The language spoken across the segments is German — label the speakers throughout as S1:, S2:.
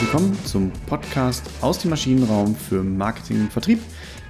S1: willkommen zum Podcast aus dem Maschinenraum für Marketing und Vertrieb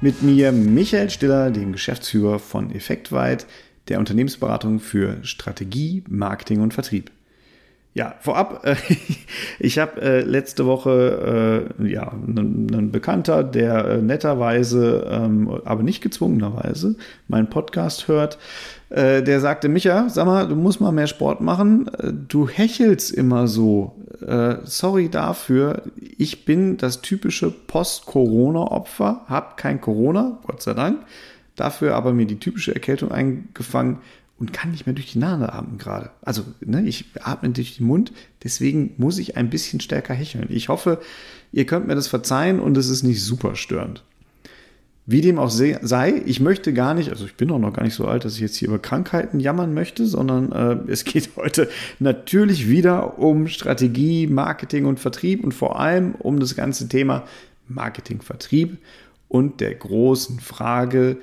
S1: mit mir Michael Stiller, dem Geschäftsführer von Effektweit, der Unternehmensberatung für Strategie, Marketing und Vertrieb. Ja, vorab, äh, ich habe äh, letzte Woche äh, ja einen Bekannter, der äh, netterweise, ähm, aber nicht gezwungenerweise, meinen Podcast hört, äh, der sagte, Micha, sag mal, du musst mal mehr Sport machen, äh, du hechelst immer so. sorry dafür, ich bin das typische Post-Corona-Opfer, hab kein Corona, Gott sei Dank, dafür aber mir die typische Erkältung eingefangen, und kann nicht mehr durch die Nase atmen gerade. Also ne, ich atme durch den Mund, deswegen muss ich ein bisschen stärker hecheln. Ich hoffe, ihr könnt mir das verzeihen und es ist nicht super störend. Wie dem auch sei, ich möchte gar nicht, also ich bin auch noch gar nicht so alt, dass ich jetzt hier über Krankheiten jammern möchte, sondern äh, es geht heute natürlich wieder um Strategie, Marketing und Vertrieb und vor allem um das ganze Thema Marketing, Vertrieb und der großen Frage,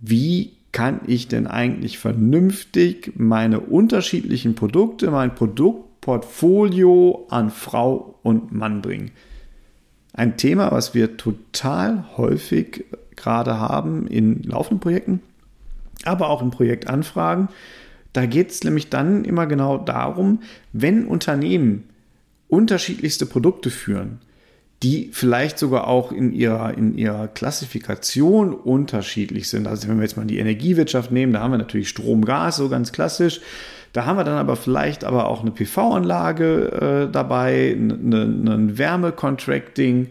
S1: wie kann ich denn eigentlich vernünftig meine unterschiedlichen Produkte, mein Produktportfolio an Frau und Mann bringen? Ein Thema, was wir total häufig gerade haben in laufenden Projekten, aber auch in Projektanfragen. Da geht es nämlich dann immer genau darum, wenn Unternehmen unterschiedlichste Produkte führen, die vielleicht sogar auch in ihrer, in ihrer Klassifikation unterschiedlich sind. Also wenn wir jetzt mal die Energiewirtschaft nehmen, da haben wir natürlich Strom, Gas, so ganz klassisch. Da haben wir dann aber vielleicht aber auch eine PV-Anlage äh, dabei, ein Wärmecontracting,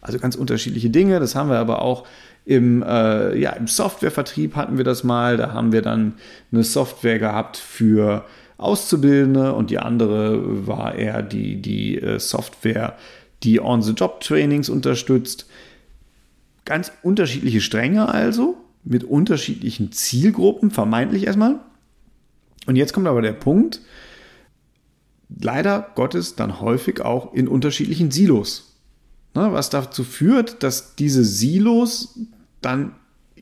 S1: also ganz unterschiedliche Dinge. Das haben wir aber auch im, äh, ja, im Softwarevertrieb hatten wir das mal. Da haben wir dann eine Software gehabt für Auszubildende und die andere war eher die, die äh, Software die On-the-Job-Trainings unterstützt. Ganz unterschiedliche Stränge also, mit unterschiedlichen Zielgruppen, vermeintlich erstmal. Und jetzt kommt aber der Punkt, leider Gottes dann häufig auch in unterschiedlichen Silos. Ne, was dazu führt, dass diese Silos dann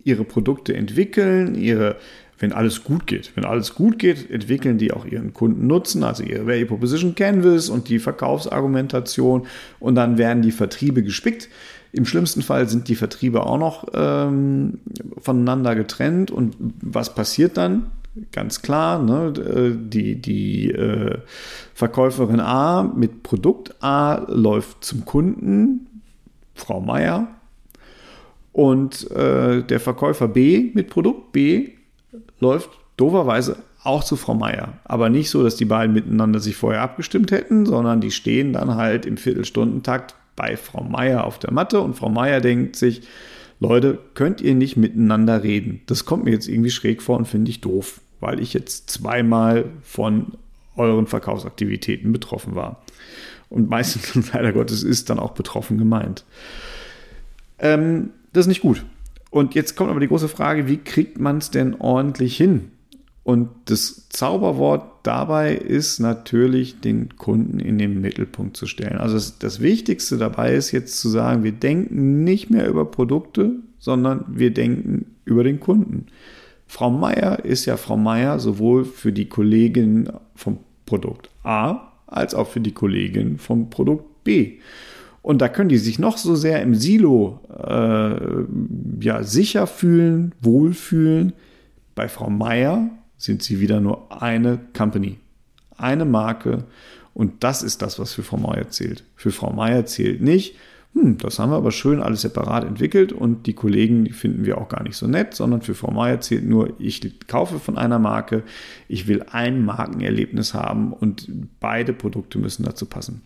S1: ihre Produkte entwickeln, ihre wenn alles gut geht. Wenn alles gut geht, entwickeln die auch ihren Kunden Nutzen, also ihre Value Proposition Canvas und die Verkaufsargumentation und dann werden die Vertriebe gespickt. Im schlimmsten Fall sind die Vertriebe auch noch ähm, voneinander getrennt und was passiert dann? Ganz klar, ne, äh, die, die äh, Verkäuferin A mit Produkt A läuft zum Kunden, Frau Meier, und äh, der Verkäufer B mit Produkt B läuft doverweise auch zu Frau Meier. Aber nicht so, dass die beiden miteinander sich vorher abgestimmt hätten, sondern die stehen dann halt im Viertelstundentakt bei Frau Meier auf der Matte und Frau Meier denkt sich, Leute, könnt ihr nicht miteinander reden? Das kommt mir jetzt irgendwie schräg vor und finde ich doof, weil ich jetzt zweimal von euren Verkaufsaktivitäten betroffen war. Und meistens, leider Gottes, ist dann auch betroffen gemeint. Ähm, das ist nicht gut. Und jetzt kommt aber die große Frage, wie kriegt man es denn ordentlich hin? Und das Zauberwort dabei ist natürlich, den Kunden in den Mittelpunkt zu stellen. Also das, das, Wichtigste dabei ist jetzt zu sagen, wir denken nicht mehr über Produkte, sondern wir denken über den Kunden. Frau Meier ist ja Frau Meier sowohl für die Kollegin vom Produkt A als auch für die Kollegin vom Produkt B. Und da können die sich noch so sehr im Silo äh, ja, sicher fühlen, wohlfühlen. Bei Frau Meier sind sie wieder nur eine Company, eine Marke. Und das ist das, was für Frau Meier zählt. Für Frau Meier zählt nicht, hm, das haben wir aber schön alles separat entwickelt und die Kollegen, die finden wir auch gar nicht so nett, sondern für Frau Meier zählt nur, ich kaufe von einer Marke, ich will ein Markenerlebnis haben und beide Produkte müssen dazu passen.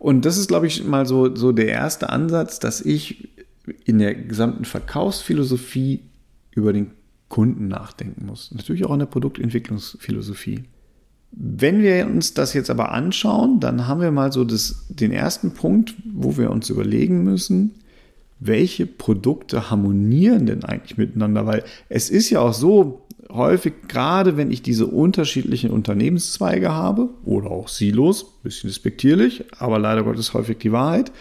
S1: Und das ist, glaube ich, mal so, so der erste Ansatz, dass ich in der gesamten Verkaufsphilosophie über den Kunden nachdenken muss. Natürlich auch in der Produktentwicklungsphilosophie. Wenn wir uns das jetzt aber anschauen, dann haben wir mal so das, den ersten Punkt, wo wir uns überlegen müssen, welche Produkte harmonieren denn eigentlich miteinander? Weil es ist ja auch so, häufig, gerade wenn ich diese unterschiedlichen Unternehmenszweige habe oder auch Silos, bisschen despektierlich, aber leider Gottes häufig die Wahrheit,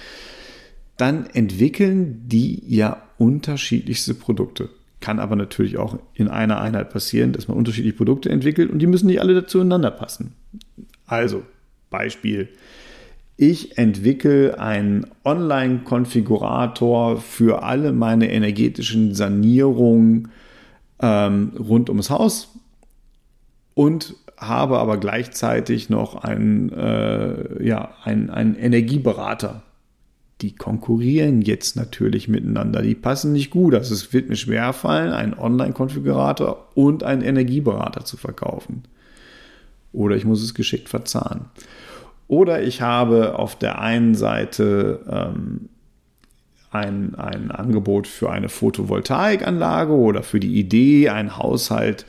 S1: dann entwickeln die ja unterschiedlichste Produkte. Kann aber natürlich auch in einer Einheit passieren, dass man unterschiedliche Produkte entwickelt und die müssen nicht alle zueinander passen. Also, Beispiel. ich entwickle einen Online-Konfigurator für alle meine energetischen Sanierungen ähm, rund ums Haus und habe aber gleichzeitig noch einen, äh, ja, einen, einen Energieberater. Die konkurrieren jetzt natürlich miteinander. Die passen nicht gut. Also es wird mir schwerfallen, einen Online-Konfigurator und einen Energieberater zu verkaufen. Oder ich muss es geschickt verzahnen. Oder ich habe auf der einen Seite ähm, ein, ein Angebot für eine Photovoltaikanlage oder für die Idee, einen Haushalt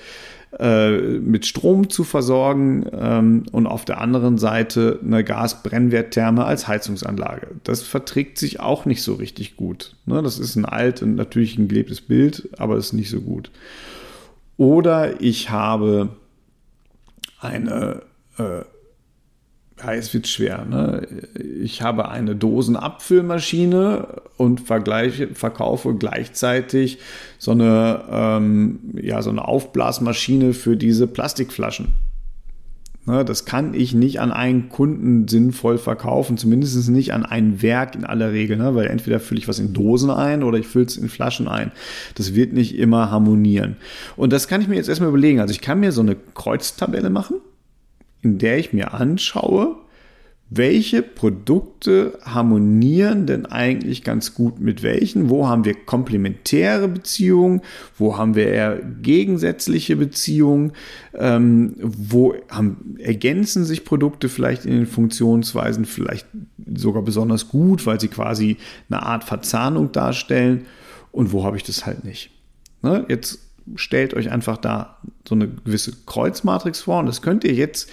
S1: äh, mit Strom zu versorgen ähm, und auf der anderen Seite eine Gasbrennwerttherme als Heizungsanlage. Das verträgt sich auch nicht so richtig gut. Ne? Das ist ein alt und natürlich ein gelebtes Bild, aber ist nicht so gut. Oder ich habe eine äh, ja, es wird schwer. Ne? Ich habe eine Dosenabfüllmaschine und vergleiche, verkaufe gleichzeitig so eine, ähm, ja, so eine Aufblasmaschine für diese Plastikflaschen. Ne, das kann ich nicht an einen Kunden sinnvoll verkaufen, zumindest nicht an ein Werk in aller Regel, ne? weil entweder fülle ich was in Dosen ein oder ich fülle es in Flaschen ein. Das wird nicht immer harmonieren. Und das kann ich mir jetzt erstmal überlegen. Also ich kann mir so eine Kreuztabelle machen in der ich mir anschaue, welche Produkte harmonieren denn eigentlich ganz gut mit welchen? Wo haben wir komplementäre Beziehungen? Wo haben wir eher gegensätzliche Beziehungen? Ähm, wo haben, ergänzen sich Produkte vielleicht in den Funktionsweisen vielleicht sogar besonders gut, weil sie quasi eine Art Verzahnung darstellen? Und wo habe ich das halt nicht? Ne? Jetzt stellt euch einfach da so eine gewisse Kreuzmatrix vor und das könnt ihr jetzt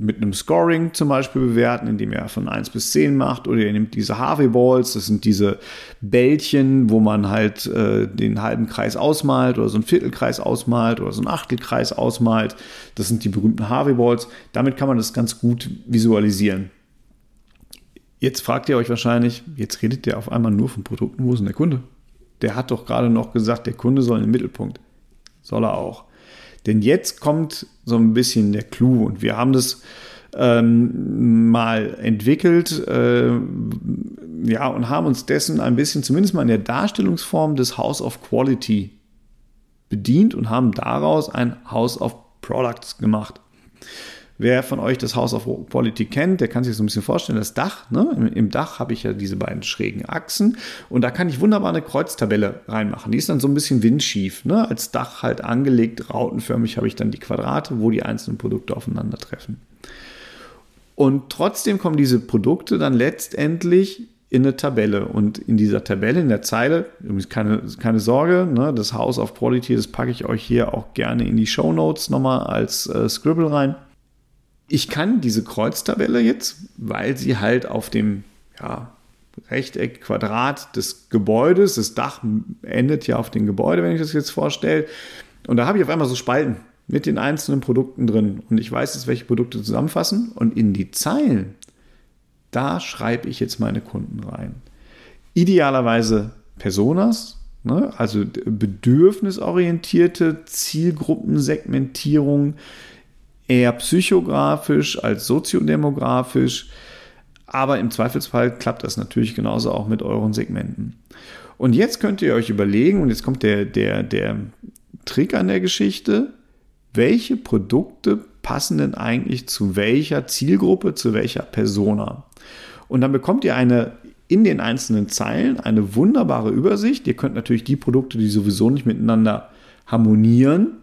S1: mit einem Scoring zum Beispiel bewerten, indem ihr von 1 bis 10 macht oder ihr nehmt diese Harvey Balls, das sind diese Bällchen, wo man halt äh, den halben Kreis ausmalt oder so einen Viertelkreis ausmalt oder so einen Achtelkreis ausmalt. Das sind die berühmten Harvey Balls. Damit kann man das ganz gut visualisieren. Jetzt fragt ihr euch wahrscheinlich, jetzt redet der auf einmal nur von Produkten, wo ist denn der Kunde? Der hat doch gerade noch gesagt, der Kunde soll in den Mittelpunkt. Soll er auch. Denn jetzt kommt so ein bisschen der Clou und wir haben das ähm, mal entwickelt, äh, ja, und haben uns dessen ein bisschen, zumindest mal in der Darstellungsform des House of Quality bedient und haben daraus ein House of Products gemacht. Wer von euch das House of Quality kennt, der kann sich so ein bisschen vorstellen, das Dach, ne? im Dach habe ich ja diese beiden schrägen Achsen und da kann ich wunderbar eine Kreuztabelle reinmachen. Die ist dann so ein bisschen windschief. Ne? Als Dach halt angelegt, rautenförmig habe ich dann die Quadrate, wo die einzelnen Produkte aufeinandertreffen. Und trotzdem kommen diese Produkte dann letztendlich in eine Tabelle. Und in dieser Tabelle, in der Zeile, übrigens keine, keine Sorge, ne, das House of Quality, das packe ich euch hier auch gerne in die Show Notes nochmal als äh, Scribble rein ich kann diese Kreuztabelle jetzt, weil sie halt auf dem ja, Rechteck, Quadrat des Gebäudes, das Dach endet ja auf dem Gebäude, wenn ich das jetzt vorstelle. Und da habe ich auf einmal so Spalten mit den einzelnen Produkten drin. Und ich weiß jetzt, welche Produkte zusammenfassen. Und in die Zeilen, da schreibe ich jetzt meine Kunden rein. Idealerweise Personas, ne? also bedürfnisorientierte Zielgruppensegmentierung, eher psychografisch als soziodemografisch. Aber im Zweifelsfall klappt das natürlich genauso auch mit euren Segmenten. Und jetzt könnt ihr euch überlegen, und jetzt kommt der, der, der Trick an der Geschichte, welche Produkte passen denn eigentlich zu welcher Zielgruppe, zu welcher Persona? Und dann bekommt ihr eine in den einzelnen Zeilen eine wunderbare Übersicht. Ihr könnt natürlich die Produkte, die sowieso nicht miteinander harmonieren,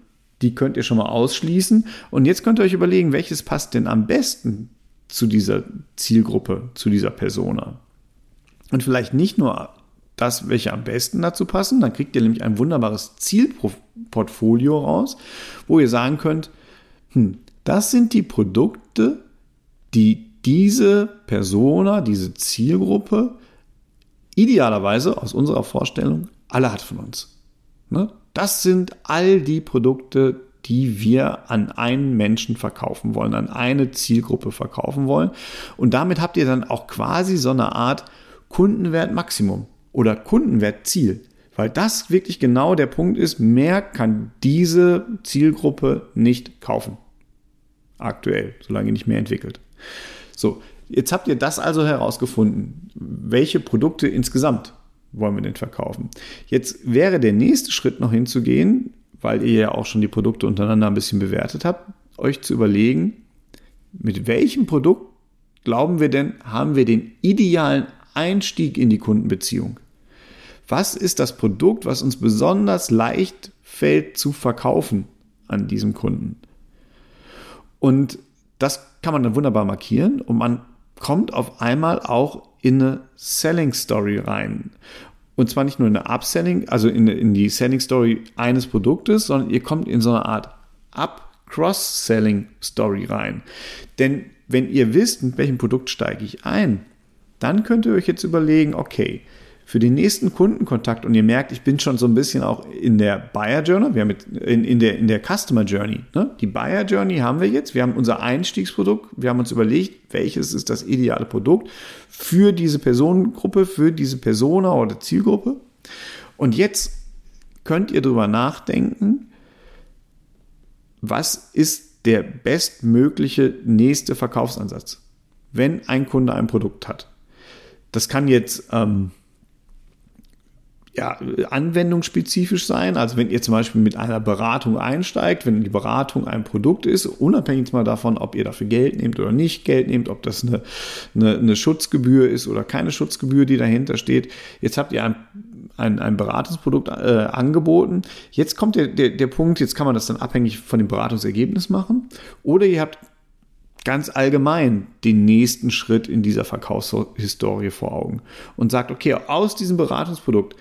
S1: die könnt ihr schon mal ausschließen. Und jetzt könnt ihr euch überlegen, welches passt denn am besten zu dieser Zielgruppe, zu dieser Persona. Und vielleicht nicht nur das, welche am besten dazu passen, dann kriegt ihr nämlich ein wunderbares Zielportfolio raus, wo ihr sagen könnt, hm, das sind die Produkte, die diese Persona, diese Zielgruppe idealerweise aus unserer Vorstellung alle hat von uns. Ne? Das sind all die Produkte, die wir an einen Menschen verkaufen wollen, an eine Zielgruppe verkaufen wollen. Und damit habt ihr dann auch quasi so eine Art Kundenwert Maximum oder Kundenwert Ziel. Weil das wirklich genau der Punkt ist, mehr kann diese Zielgruppe nicht kaufen. Aktuell, solange ihr nicht mehr entwickelt. So, Jetzt habt ihr das also herausgefunden. Welche Produkte insgesamt wollen wir denn verkaufen? Jetzt wäre der nächste Schritt noch hinzugehen, weil ihr ja auch schon die Produkte untereinander ein bisschen bewertet habt, euch zu überlegen, mit welchem Produkt glauben wir denn, haben wir den idealen Einstieg in die Kundenbeziehung? Was ist das Produkt, was uns besonders leicht fällt zu verkaufen an diesem Kunden? Und das kann man dann wunderbar markieren und man kommt auf einmal auch in eine Selling Story rein. Und zwar nicht nur in eine Upselling, also in, in die Selling Story eines Produktes, sondern ihr kommt in so eine Art Up-Cross-Selling-Story rein. Denn wenn ihr wisst, mit welchem Produkt steige ich ein, dann könnt ihr euch jetzt überlegen, okay, für den nächsten Kundenkontakt und ihr merkt, ich bin schon so ein bisschen auch in der Buyer Journey, wir haben mit, in, in, der, in der Customer Journey. Ne? Die Buyer Journey haben wir jetzt, wir haben unser Einstiegsprodukt, wir haben uns überlegt, welches ist das ideale Produkt für diese Personengruppe, für diese Persona oder Zielgruppe. Und jetzt könnt ihr darüber nachdenken, was ist der bestmögliche nächste Verkaufsansatz, wenn ein Kunde ein Produkt hat. Das kann jetzt ähm, ja, anwendungsspezifisch sein. Also wenn ihr zum Beispiel mit einer Beratung einsteigt, wenn die Beratung ein Produkt ist, unabhängig mal davon, ob ihr dafür Geld nehmt oder nicht Geld nehmt, ob das eine, eine, eine Schutzgebühr ist oder keine Schutzgebühr, die dahinter steht. Jetzt habt ihr ein, ein, ein Beratungsprodukt äh, angeboten. Jetzt kommt der, der, der Punkt, jetzt kann man das dann abhängig von dem Beratungsergebnis machen. Oder ihr habt ganz allgemein den nächsten Schritt in dieser Verkaufshistorie vor Augen und sagt, okay, aus diesem Beratungsprodukt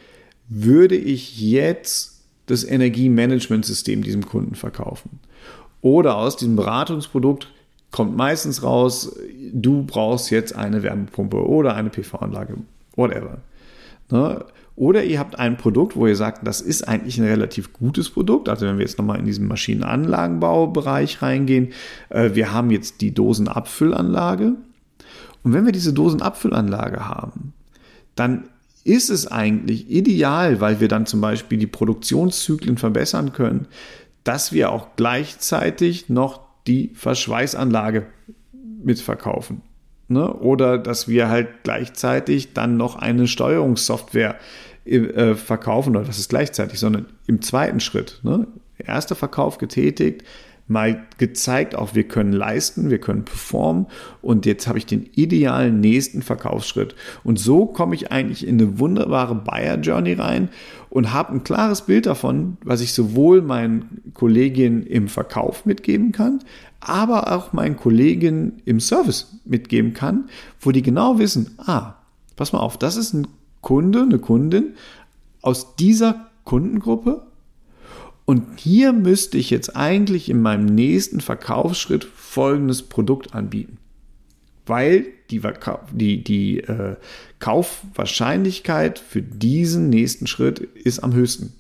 S1: würde ich jetzt das Energiemanagementsystem diesem Kunden verkaufen? Oder aus diesem Beratungsprodukt kommt meistens raus, du brauchst jetzt eine Wärmepumpe oder eine PV-Anlage, whatever. Ne? Oder ihr habt ein Produkt, wo ihr sagt, das ist eigentlich ein relativ gutes Produkt. Also wenn wir jetzt nochmal in diesen Maschinenanlagenbaubereich reingehen, äh, wir haben jetzt die Dosenabfüllanlage. Und wenn wir diese Dosenabfüllanlage haben, dann ist es eigentlich ideal, weil wir dann zum Beispiel die Produktionszyklen verbessern können, dass wir auch gleichzeitig noch die Verschweißanlage mitverkaufen. Ne? Oder dass wir halt gleichzeitig dann noch eine Steuerungssoftware äh, verkaufen, oder das ist gleichzeitig, sondern im zweiten Schritt. Ne? Erster Verkauf getätigt, mal gezeigt, auch wir können leisten, wir können performen und jetzt habe ich den idealen nächsten Verkaufsschritt. Und so komme ich eigentlich in eine wunderbare Buyer Journey rein und habe ein klares Bild davon, was ich sowohl meinen Kolleginnen im Verkauf mitgeben kann, aber auch meinen Kolleginnen im Service mitgeben kann, wo die genau wissen, ah, pass mal auf, das ist ein Kunde, eine Kundin aus dieser Kundengruppe und hier müsste ich jetzt eigentlich in meinem nächsten Verkaufsschritt folgendes Produkt anbieten. Weil die, die, die äh, Kaufwahrscheinlichkeit für diesen nächsten Schritt ist am höchsten.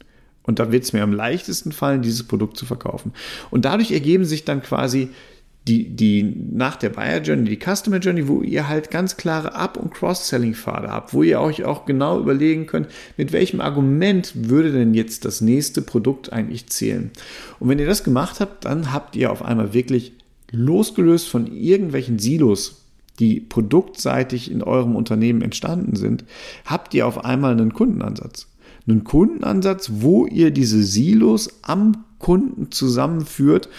S1: Und da wird es mir am leichtesten fallen, dieses Produkt zu verkaufen. Und dadurch ergeben sich dann quasi die, die nach der Buyer Journey, die Customer Journey, wo ihr halt ganz klare Up- und Cross-Selling-Pfade habt, wo ihr euch auch genau überlegen könnt, mit welchem Argument würde denn jetzt das nächste Produkt eigentlich zählen. Und wenn ihr das gemacht habt, dann habt ihr auf einmal wirklich losgelöst von irgendwelchen Silos, die produktseitig in eurem Unternehmen entstanden sind, habt ihr auf einmal einen Kundenansatz. Einen Kundenansatz, wo ihr diese Silos am Kunden zusammenführt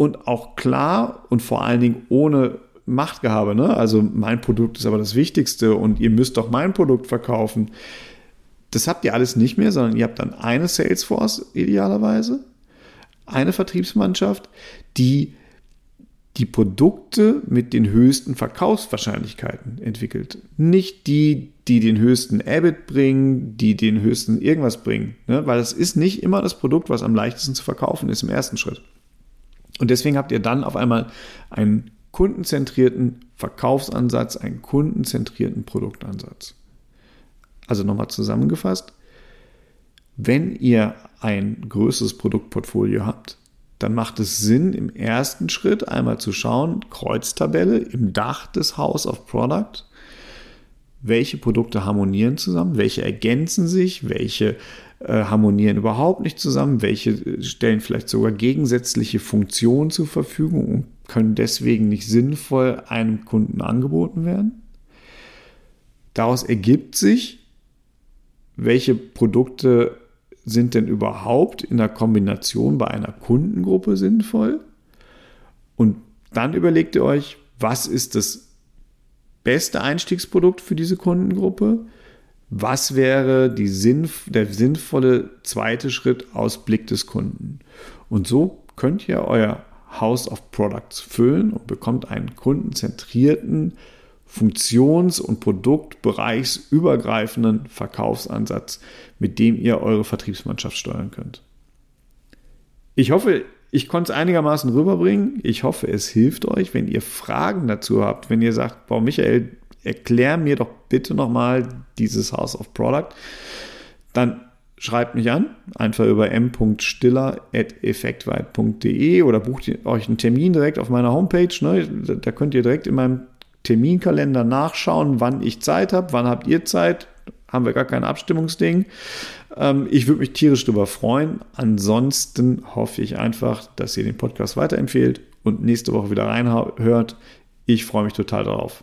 S1: und auch klar und vor allen Dingen ohne Machtgehabe. Ne? Also mein Produkt ist aber das Wichtigste und ihr müsst doch mein Produkt verkaufen. Das habt ihr alles nicht mehr, sondern ihr habt dann eine Salesforce idealerweise, eine Vertriebsmannschaft, die die Produkte mit den höchsten Verkaufswahrscheinlichkeiten entwickelt. Nicht die, die den höchsten EBIT bringen, die den höchsten irgendwas bringen. Ne? Weil es ist nicht immer das Produkt, was am leichtesten zu verkaufen ist im ersten Schritt. Und deswegen habt ihr dann auf einmal einen kundenzentrierten Verkaufsansatz, einen kundenzentrierten Produktansatz. Also nochmal zusammengefasst, wenn ihr ein größeres Produktportfolio habt, dann macht es Sinn, im ersten Schritt einmal zu schauen, Kreuztabelle im Dach des House of Product, welche Produkte harmonieren zusammen, welche ergänzen sich, welche äh, harmonieren überhaupt nicht zusammen, welche äh, stellen vielleicht sogar gegensätzliche Funktionen zur Verfügung und können deswegen nicht sinnvoll einem Kunden angeboten werden. Daraus ergibt sich, welche Produkte sind denn überhaupt in der Kombination bei einer Kundengruppe sinnvoll. Und dann überlegt ihr euch, was ist das beste Einstiegsprodukt für diese Kundengruppe? Was wäre sinnf der sinnvolle zweite Schritt aus Blick des Kunden? Und so könnt ihr euer House of Products füllen und bekommt einen kundenzentrierten, funktions- und produktbereichsübergreifenden Verkaufsansatz, mit dem ihr eure Vertriebsmannschaft steuern könnt. Ich hoffe, ich konnte es einigermaßen rüberbringen. Ich hoffe, es hilft euch. Wenn ihr Fragen dazu habt, wenn ihr sagt, Boah, Michael, erklär mir doch bitte nochmal dieses House of Product, dann schreibt mich an, einfach über m.stiller.effektweit.de oder bucht euch einen Termin direkt auf meiner Homepage. Ne? Da könnt ihr direkt in meinem Terminkalender nachschauen, wann ich Zeit habe, wann habt ihr Zeit. Haben wir gar kein Abstimmungsding. Ähm, ich würde mich tierisch darüber freuen. Ansonsten hoffe ich einfach, dass ihr den Podcast weiterempfehlt und nächste Woche wieder reinhört. Ich freue mich total darauf.